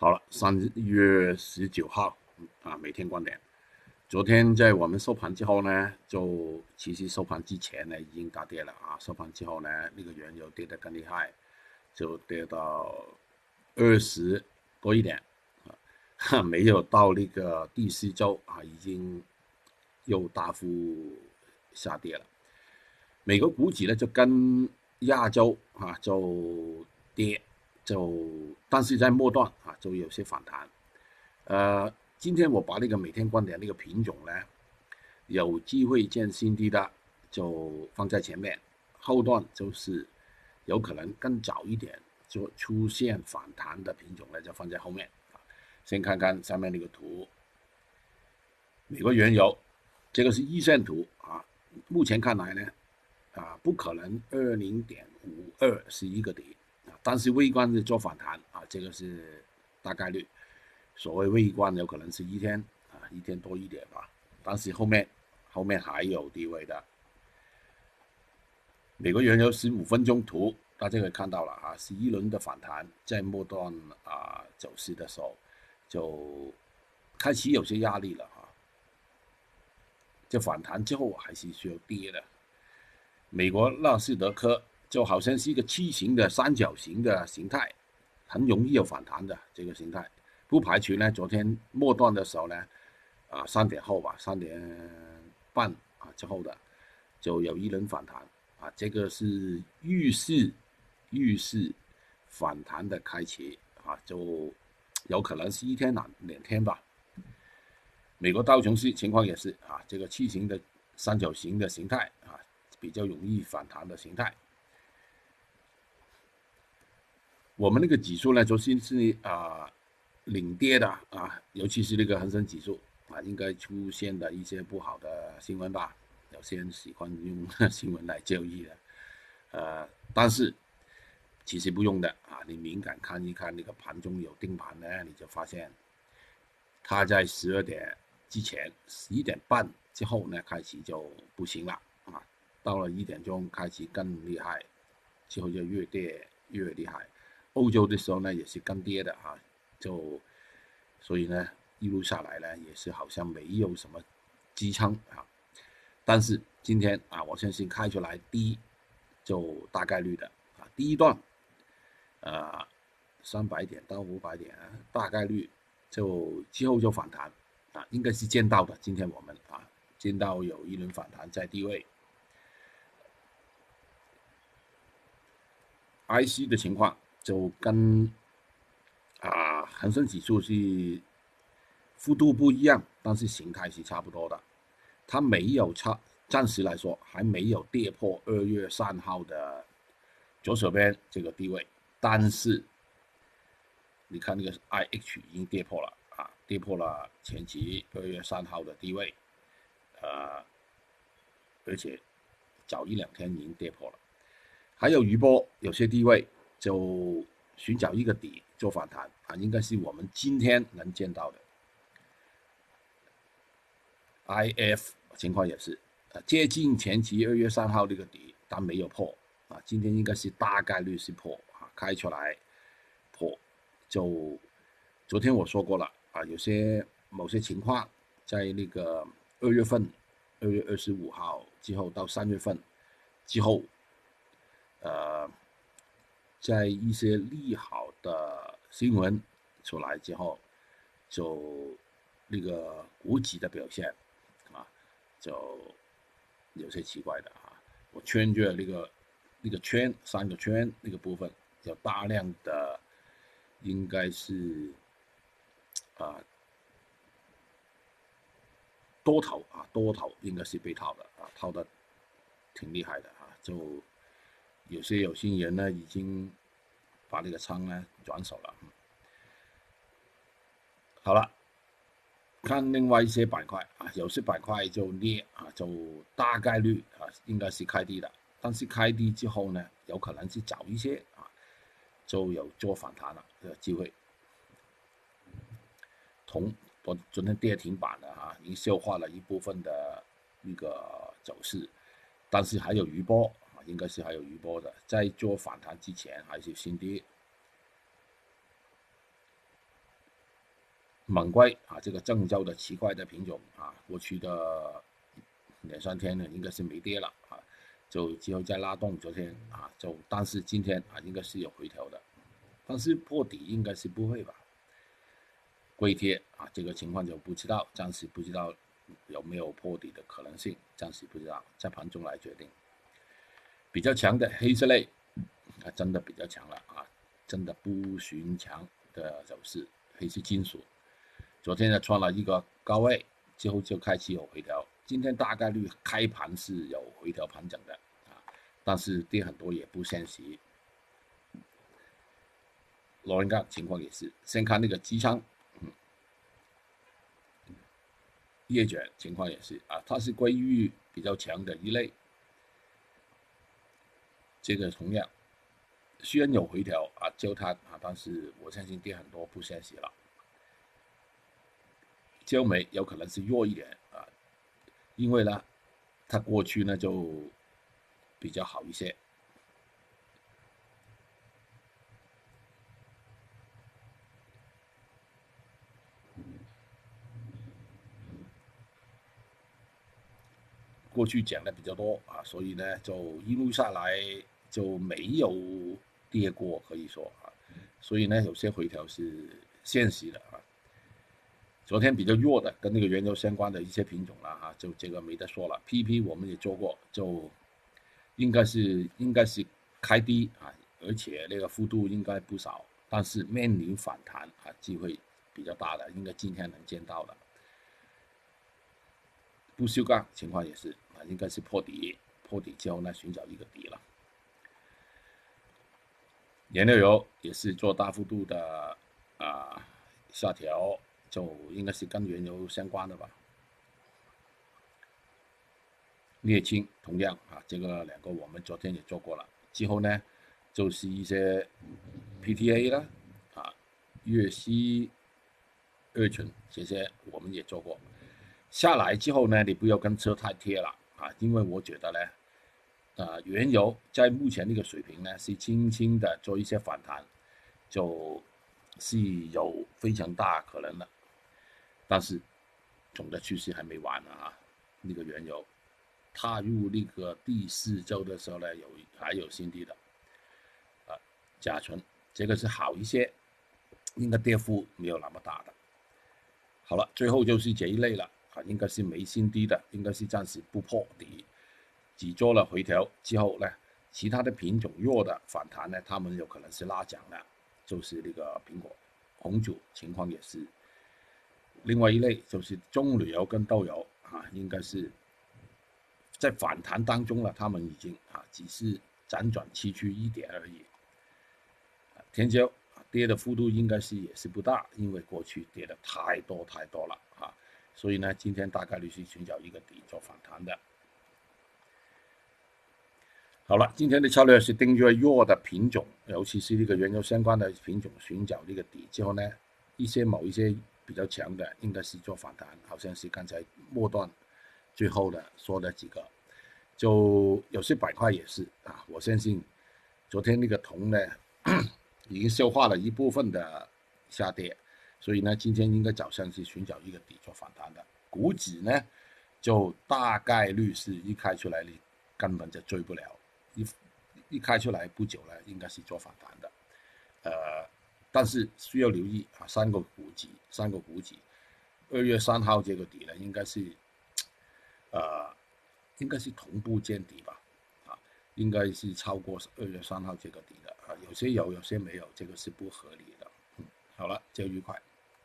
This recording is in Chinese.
好了，三月十九号啊，每天观点。昨天在我们收盘之后呢，就其实收盘之前呢已经大跌了啊，收盘之后呢，那个原油跌得更厉害，就跌到二十多一点啊，没有到那个第四周啊，已经又大幅下跌了。美国股指呢就跟亚洲啊就跌，就但是在末段啊就有些反弹，呃。今天我把那个每天观点那个品种呢，有机会见新低的就放在前面，后段就是有可能更早一点就出现反弹的品种呢，就放在后面。先看看上面那个图，美国原油，这个是一线图啊，目前看来呢，啊不可能二零点五二是一个底啊，但是微观的做反弹啊，这个是大概率。所谓微观有可能是一天啊，一天多一点吧，但是后面后面还有低位的。美国原油十五分钟图，大家可以看到了啊，是一轮的反弹，在末端啊走势的时候就开始有些压力了啊。这反弹之后还是需要跌的。美国纳斯达克就好像是一个梯形的三角形的形态，很容易有反弹的这个形态。不排除呢，昨天末段的时候呢，啊三点后吧，三点半啊之后的，就有一轮反弹啊，这个是预示预示反弹的开启啊，就有可能是一天两两天吧。美国道琼斯情况也是啊，这个梯形的三角形的形态啊，比较容易反弹的形态。我们那个指数呢，昨天是啊。领跌的啊，尤其是那个恒生指数啊，应该出现的一些不好的新闻吧。有些人喜欢用 新闻来交易的，呃，但是其实不用的啊。你敏感看一看那个盘中有定盘呢，你就发现它在十二点之前、十一点半之后呢，开始就不行了啊。到了一点钟开始更厉害，之后就越跌越厉害。欧洲的时候呢，也是跟跌的啊。就，所以呢，一路下来呢，也是好像没有什么支撑啊。但是今天啊，我相信开出来低，就大概率的啊，第一段，呃，三百点到五百点，大概率就之后就反弹啊，应该是见到的。今天我们啊，见到有一轮反弹在低位，IC 的情况就跟。啊，恒生指数是幅度不一样，但是形态是差不多的。它没有差，暂时来说还没有跌破二月三号的左手边这个地位。但是你看那个 IH 已经跌破了啊，跌破了前期二月三号的低位，呃，而且早一两天已经跌破了。还有余波，有些低位就寻找一个底。做反弹啊，应该是我们今天能见到的。IF 情况也是，啊，接近前期二月三号这个底，但没有破啊，今天应该是大概率是破啊，开出来破。就昨天我说过了啊，有些某些情况在那个二月份，二月二十五号之后到三月份之后，呃。在一些利好的新闻出来之后，就那个股指的表现啊，就有些奇怪的啊。我圈住了那个那个圈三个圈那个部分，有大量的应该是啊多头啊多头应该是被套的啊套的挺厉害的啊就。有些有心人呢，已经把那个仓呢转手了。好了，看另外一些板块啊，有些板块就跌啊，就大概率啊应该是开低的，但是开低之后呢，有可能是早一些啊，就有做反弹了的机会。铜昨昨天跌停板的啊，已经消化了一部分的那个走势，但是还有余波。应该是还有余波的，在做反弹之前还是新低。猛龟啊，这个郑州的奇怪的品种啊，过去的两三天呢，应该是没跌了啊，就之后再拉动，昨天啊，就但是今天啊，应该是有回调的，但是破底应该是不会吧？龟贴啊，这个情况就不知道，暂时不知道有没有破底的可能性，暂时不知道，在盘中来决定。比较强的黑色类啊，真的比较强了啊，真的不寻常的走势，黑色金属。昨天呢创了一个高位，之后就开始有回调。今天大概率开盘是有回调盘整的啊，但是跌很多也不现实。老人家情况也是，先看那个机舱，嗯，叶卷情况也是啊，它是归于比较强的一类。这个同样虽然有回调啊，就它啊，但是我相信跌很多不现实了。焦煤有可能是弱一点啊，因为呢，它过去呢就比较好一些。过去讲的比较多啊，所以呢就一路下来就没有跌过，可以说啊，所以呢有些回调是现实的啊。昨天比较弱的，跟那个原油相关的一些品种了哈，就这个没得说了。PP 我们也做过，就应该是应该是开低啊，而且那个幅度应该不少，但是面临反弹啊，机会比较大的，应该今天能见到的。不锈钢情况也是啊，应该是破底，破底之后呢，寻找一个底了。燃料油也是做大幅度的啊下调。就应该是跟原油相关的吧。沥青同样啊，这个两个我们昨天也做过了。之后呢，就是一些 PTA 啦，啊，粤西二醇这些我们也做过。下来之后呢，你不要跟车太贴了啊，因为我觉得呢，啊，原油在目前这个水平呢，是轻轻的做一些反弹，就是有非常大可能的。但是，总的趋势还没完呢啊！那个原油踏入那个第四周的时候呢，有还有新低的啊，甲醇这个是好一些，应该跌幅没有那么大的。好了，最后就是这一类了啊，应该是没新低的，应该是暂时不破底，只做了回调之后呢，其他的品种弱的反弹呢，他们有可能是拉涨的，就是那个苹果、红酒情况也是。另外一类就是棕榈油跟豆油啊，应该是在反弹当中了，他们已经啊只是辗转崎岖一点而已。天胶跌的幅度应该是也是不大，因为过去跌的太多太多了啊，所以呢，今天大概率是寻找一个底做反弹的。好了，今天的策略是盯住弱的品种，尤其是这个原油相关的品种，寻找这个底之后呢，一些某一些。比较强的应该是做反弹，好像是刚才末段最后的说的几个，就有些板块也是啊，我相信昨天那个铜呢 已经消化了一部分的下跌，所以呢今天应该早上是寻找一个底做反弹的。股指呢就大概率是一开出来你根本就追不了，一一开出来不久呢应该是做反弹的，呃。但是需要留意啊，三个股指，三个股指，二月三号这个底呢，应该是，呃，应该是同步见底吧，啊，应该是超过二月三号这个底的啊，有些有，有些没有，这个是不合理的。嗯，好了，就愉快。